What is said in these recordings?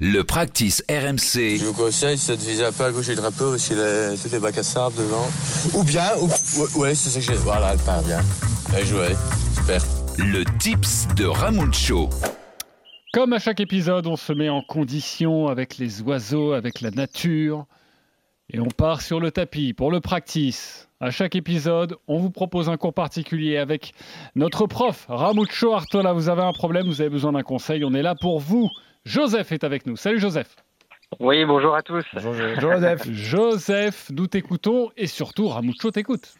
Le practice RMC. Je vous conseille, c'est de viser un peu à gauche du drapeau, aussi les, toutes les bacs à sable devant. Ou bien, ou, ouais, ouais, c'est ça que j'ai. Voilà, elle part bien. Bien joué. Super. Le tips de Ramucho. Comme à chaque épisode, on se met en condition avec les oiseaux, avec la nature. Et on part sur le tapis pour le practice. À chaque épisode, on vous propose un cours particulier avec notre prof, Ramucho Artola. Vous avez un problème, vous avez besoin d'un conseil, on est là pour vous. Joseph est avec nous. Salut Joseph. Oui, bonjour à tous. Bonjour Joseph. Joseph, nous t'écoutons et surtout Ramucho t'écoute.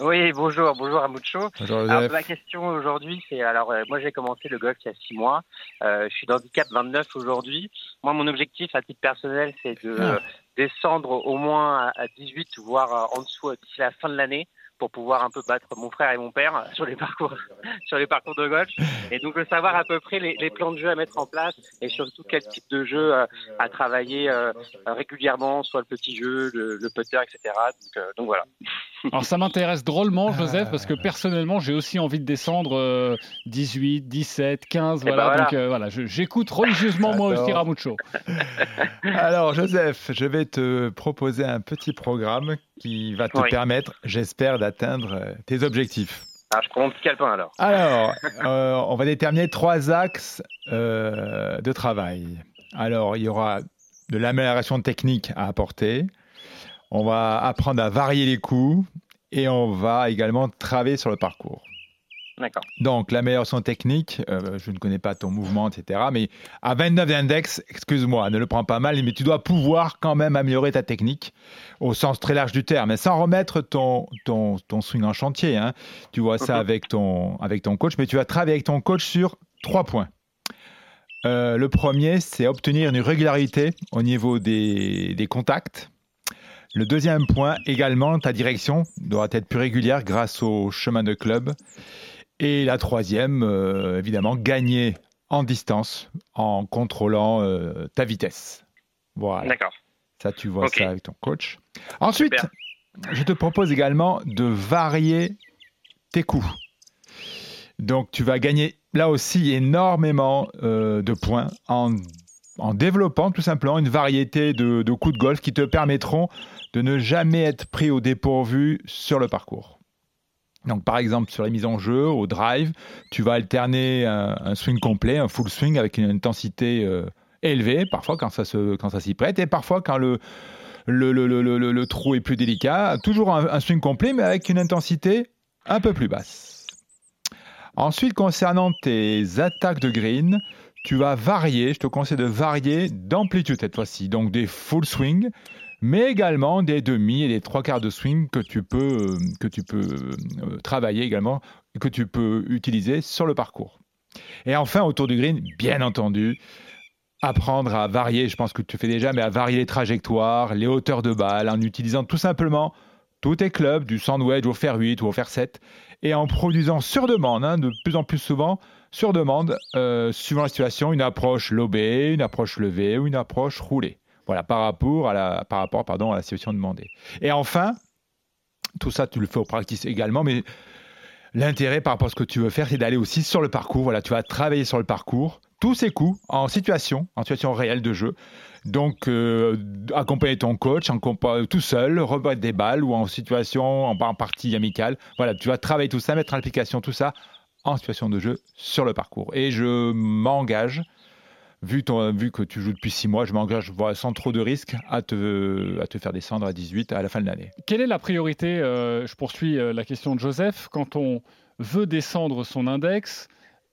Oui, bonjour, bonjour Ramucho. Bonjour Alors, la question aujourd'hui, c'est alors euh, moi j'ai commencé le golf il y a six mois. Euh, je suis d'handicap 29 aujourd'hui. Moi, mon objectif à titre personnel, c'est de Ah. euh, descendre au moins à, à 18, voire euh, en dessous d'ici la fin de l'année, pour pouvoir un peu battre mon frère et mon père sur les parcours, sur les parcours de golf. Et donc de savoir à peu près les, les plans de jeu à mettre en place et surtout quel type de jeu euh, à travailler euh, régulièrement, soit le petit jeu, le, le putter, etc. Donc, euh, donc voilà. Alors ça m'intéresse drôlement Joseph parce que personnellement j'ai aussi envie de descendre euh, 18, 17, 15, Eh ben voilà. Donc euh, voilà, j'écoute religieusement moi aussi. Ramucho. Alors, Joseph, je vais te proposer un petit programme qui va te Oui. permettre, j'espère, d'atteindre euh, tes objectifs. Alors je petit calepin alors. Alors, euh, on va déterminer trois axes euh, de travail. Alors, il y aura de l'amélioration technique à apporter. On va apprendre à varier les coups et on va également travailler sur le parcours. Donc, l'amélioration technique, euh, je ne connais pas ton mouvement, etc. Mais à 29 d'index, excuse-moi, ne le prends pas mal, mais tu dois pouvoir quand même améliorer ta technique au sens très large du terme, mais sans remettre ton, ton, ton swing en chantier. hein. Tu vois ça avec ton, avec ton coach, mais tu vas travailler avec ton coach sur trois points. Euh, le premier, c'est obtenir une régularité au niveau des, des contacts. Le deuxième point, également, ta direction doit être plus régulière grâce au chemin de club. Et la troisième, euh, évidemment, gagner en distance en contrôlant euh, ta vitesse. Voilà, D'accord. ça tu vois ça avec ton coach. Ensuite, Super. je te propose également de varier tes coups. Donc tu vas gagner là aussi énormément euh, de points en, en développant tout simplement une variété de, de coups de golf qui te permettront de ne jamais être pris au dépourvu sur le parcours. Donc par exemple sur les mises en jeu, au drive, tu vas alterner un, swing complet, un full swing avec une intensité euh, élevée, parfois quand ça se- quand ça s'y prête, et parfois quand le, le, le, le, le- trou est plus délicat, toujours un, swing complet mais avec une intensité un peu plus basse. Ensuite, concernant tes attaques de green, tu vas varier, je te conseille de varier d'amplitude cette fois-ci, donc des full swing, mais également des demi et des trois quarts de swing que tu peux, euh, peux euh, travailler également, que tu peux utiliser sur le parcours. Et enfin, autour du green, bien entendu, apprendre à varier, je pense que tu fais déjà, mais à varier les trajectoires, les hauteurs de balle, en utilisant tout simplement tous tes clubs, du sand wedge au fer 8 ou au fer 7, et en produisant sur demande, hein, de plus en plus souvent, sur demande, euh, suivant la situation, une approche lobée, une approche levée ou une approche roulée. Voilà, par rapport à la, par rapport, pardon, à la situation demandée. Et enfin, tout ça, tu le fais au practice également, mais l'intérêt par rapport à ce que tu veux faire, c'est d'aller aussi sur le parcours. Voilà, tu vas travailler sur le parcours, tous ces coups en situation, en situation réelle de jeu. Donc, euh, accompagner ton coach, en tout seul, rebattre des balles ou en situation, en, en partie amicale. Voilà, tu vas travailler tout ça, mettre en application tout ça en situation de jeu sur le parcours. Et je m'engage, vu, que tu joues depuis six mois, je m'engage sans trop de risques à te, à te faire descendre à 18 à la fin de l'année. Quelle est la priorité euh, Je poursuis euh, la question de Joseph. Quand on veut descendre son index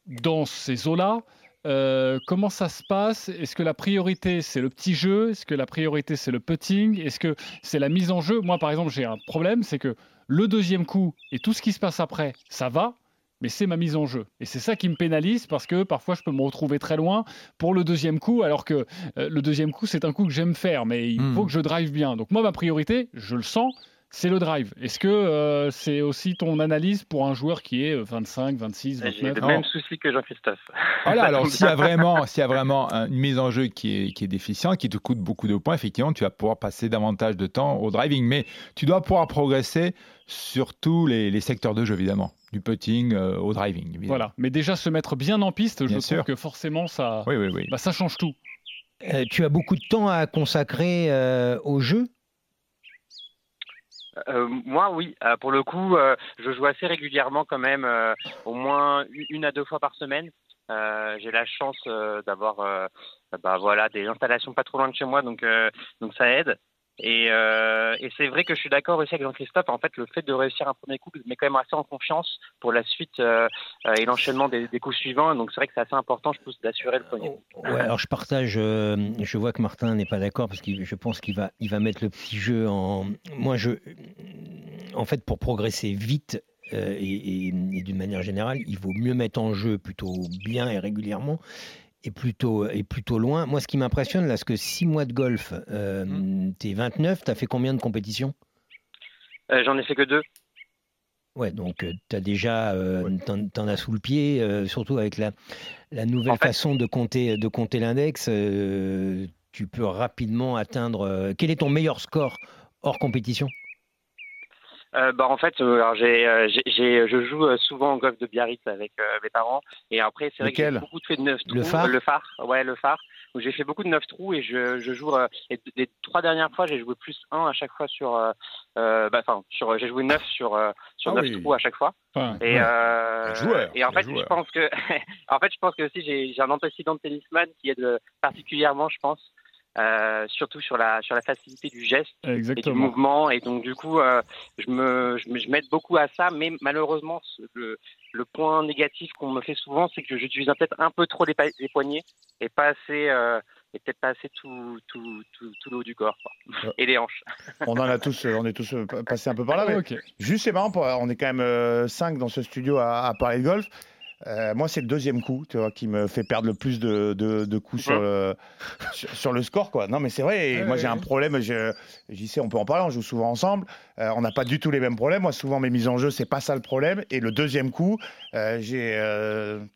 dans ces eaux-là, euh, comment ça se passe? Est-ce que la priorité c'est le petit jeu? Est-ce que la priorité c'est le putting? Est-ce que c'est la mise en jeu? Moi par exemple j'ai un problème, c'est que le deuxième coup et tout ce qui se passe après, ça va, mais c'est ma mise en jeu. Et c'est ça qui me pénalise parce que parfois je peux me retrouver très loin pour le deuxième coup, alors que euh, le deuxième coup c'est un coup que j'aime faire, mais il Hmm. faut que je drive bien. Donc moi ma priorité, je le sens, c'est le drive. Est-ce que euh, c'est aussi ton analyse pour un joueur qui est euh, 25, 26, J'ai 29 le Non. même souci que Jean-Christophe. Voilà, alors s'il y a vraiment, s'il y a vraiment un- une mise en jeu qui est, qui est déficiente, qui te coûte beaucoup de points, effectivement, tu vas pouvoir passer davantage de temps au driving. Mais tu dois pouvoir progresser sur tous les, les secteurs de jeu, évidemment. Du putting euh, au driving. évidemment. Voilà. Mais déjà se mettre bien en piste, je Bien trouve sûr. que forcément ça, Oui, oui, oui. bah, ça change tout. Euh, tu as beaucoup de temps à consacrer euh, au jeu? Euh, moi, oui. Euh, pour le coup, euh, je joue assez régulièrement quand même, euh, au moins une à deux fois par semaine. Euh, J'ai la chance euh, d'avoir, bah, voilà, des installations pas trop loin de chez moi, donc donc ça aide. Et, euh, et c'est vrai que je suis d'accord aussi avec Jean-Christophe. En fait, le fait de réussir un premier coup me met quand même assez en confiance pour la suite euh, euh, et l'enchaînement des, coups suivants. Donc c'est vrai que c'est assez important, je pense, d'assurer le premier. Ouais, alors je partage, je vois que Martin n'est pas d'accord parce que je pense qu'il va, il va mettre le petit jeu en. Moi, je, en fait, pour progresser vite et d'une manière générale, il vaut mieux mettre en jeu plutôt bien et régulièrement et plutôt, et plutôt loin. Moi, ce qui m'impressionne, là, c'est que 6 mois de golf, euh, t'es 29, t'as fait combien de compétitions? Euh, J'en ai fait que deux. Ouais, donc tu as déjà, euh, t'en, t'en as sous le pied, euh, surtout avec la, la nouvelle En fait- façon de compter, de compter l'index. euh, tu peux rapidement atteindre. euh, quel est ton meilleur score hors compétition? Euh, bah en fait, euh, alors j'ai, euh, j'ai, j'ai- je joue euh, souvent au golf de Biarritz avec euh, mes parents et après c'est vrai que j'ai beaucoup fait de neuf trous. Le phare le phare, ouais le phare. Où j'ai fait beaucoup de neuf trous et je, je joue. euh, et les trois dernières fois, j'ai joué plus 1 à chaque fois sur. bah, enfin, sur, j'ai joué 9 sur euh, sur Ah neuf oui. trous à chaque fois. Enfin, Et, euh, Quel joueur, et en fait, joueur. je pense que, en fait, je pense que aussi j'ai, j'ai un antécédent de tennisman qui aide particulièrement, je pense, euh, surtout sur la sur la facilité du geste et du mouvement. Et donc, du coup, euh, je, me, je, m'aide beaucoup à ça. Mais malheureusement, le, le point négatif qu'on me fait souvent, c'est que j'utilise peut-être un peu trop les, les poignets et pas assez. Euh, et peut-être pas assez tout, tout, tout, tout le haut du corps quoi. et les hanches. On en a tous, on est tous passés un peu par là. mais. Juste, c'est marrant, on est quand même 5 dans ce studio à, à parler de golf. Euh, moi, c'est le deuxième coup, tu vois, qui me fait perdre le plus de, de, de coups sur le, sur, sur le score, quoi. Non, mais c'est vrai. Ouais, moi, j'ai un problème. J'y sais, on peut en parler. On joue souvent ensemble. Euh, on n'a pas du tout les mêmes problèmes. Moi, souvent, mes mises en jeu, c'est pas ça le problème. Et le deuxième coup, euh, j'ai,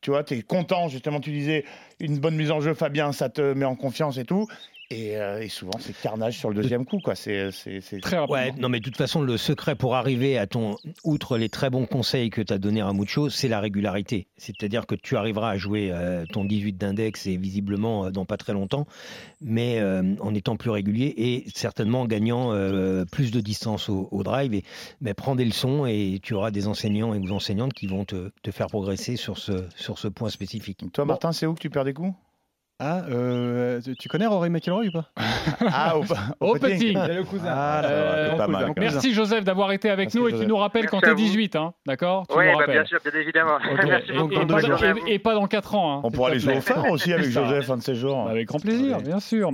tu vois, t'es content. Justement, tu disais une bonne mise en jeu, Fabien, ça te met en confiance et tout. Et, euh, et souvent, c'est carnage sur le deuxième coup, quoi. C'est, c'est, c'est- Très rapidement. Ouais, non, mais de toute façon, le secret pour arriver à ton. Outre les très bons conseils que tu as donnés à Mucho, c'est la régularité. C'est-à-dire que tu arriveras à jouer euh, ton 18 d'index et visiblement euh, dans pas très longtemps, mais euh, en étant plus régulier et certainement en gagnant euh, plus de distance au, au drive. Et, mais prends des leçons et tu auras des enseignants et des enseignantes qui vont te, te faire progresser sur ce, sur ce point spécifique. Toi, Martin, c'est où que tu perds des coups? Ah, euh, tu- connais Rory McIlroy ou pas? Ah, au, Au petit. C'est le cousin. Ah, va, Euh, pas mal. donc, Merci Joseph d'avoir été avec Merci, nous et tu nous rappelles quand Merci à t'es vous. 18, hein, d'accord? Oui, bah, bien sûr, bien évidemment. Ok. Merci Et- beaucoup. et, pas dans, Bonne journée à et- vous. et pas dans 4 ans. hein. On pourra aller jouer au phare aussi avec. Joseph un de ces jours. Avec grand plaisir, bien sûr.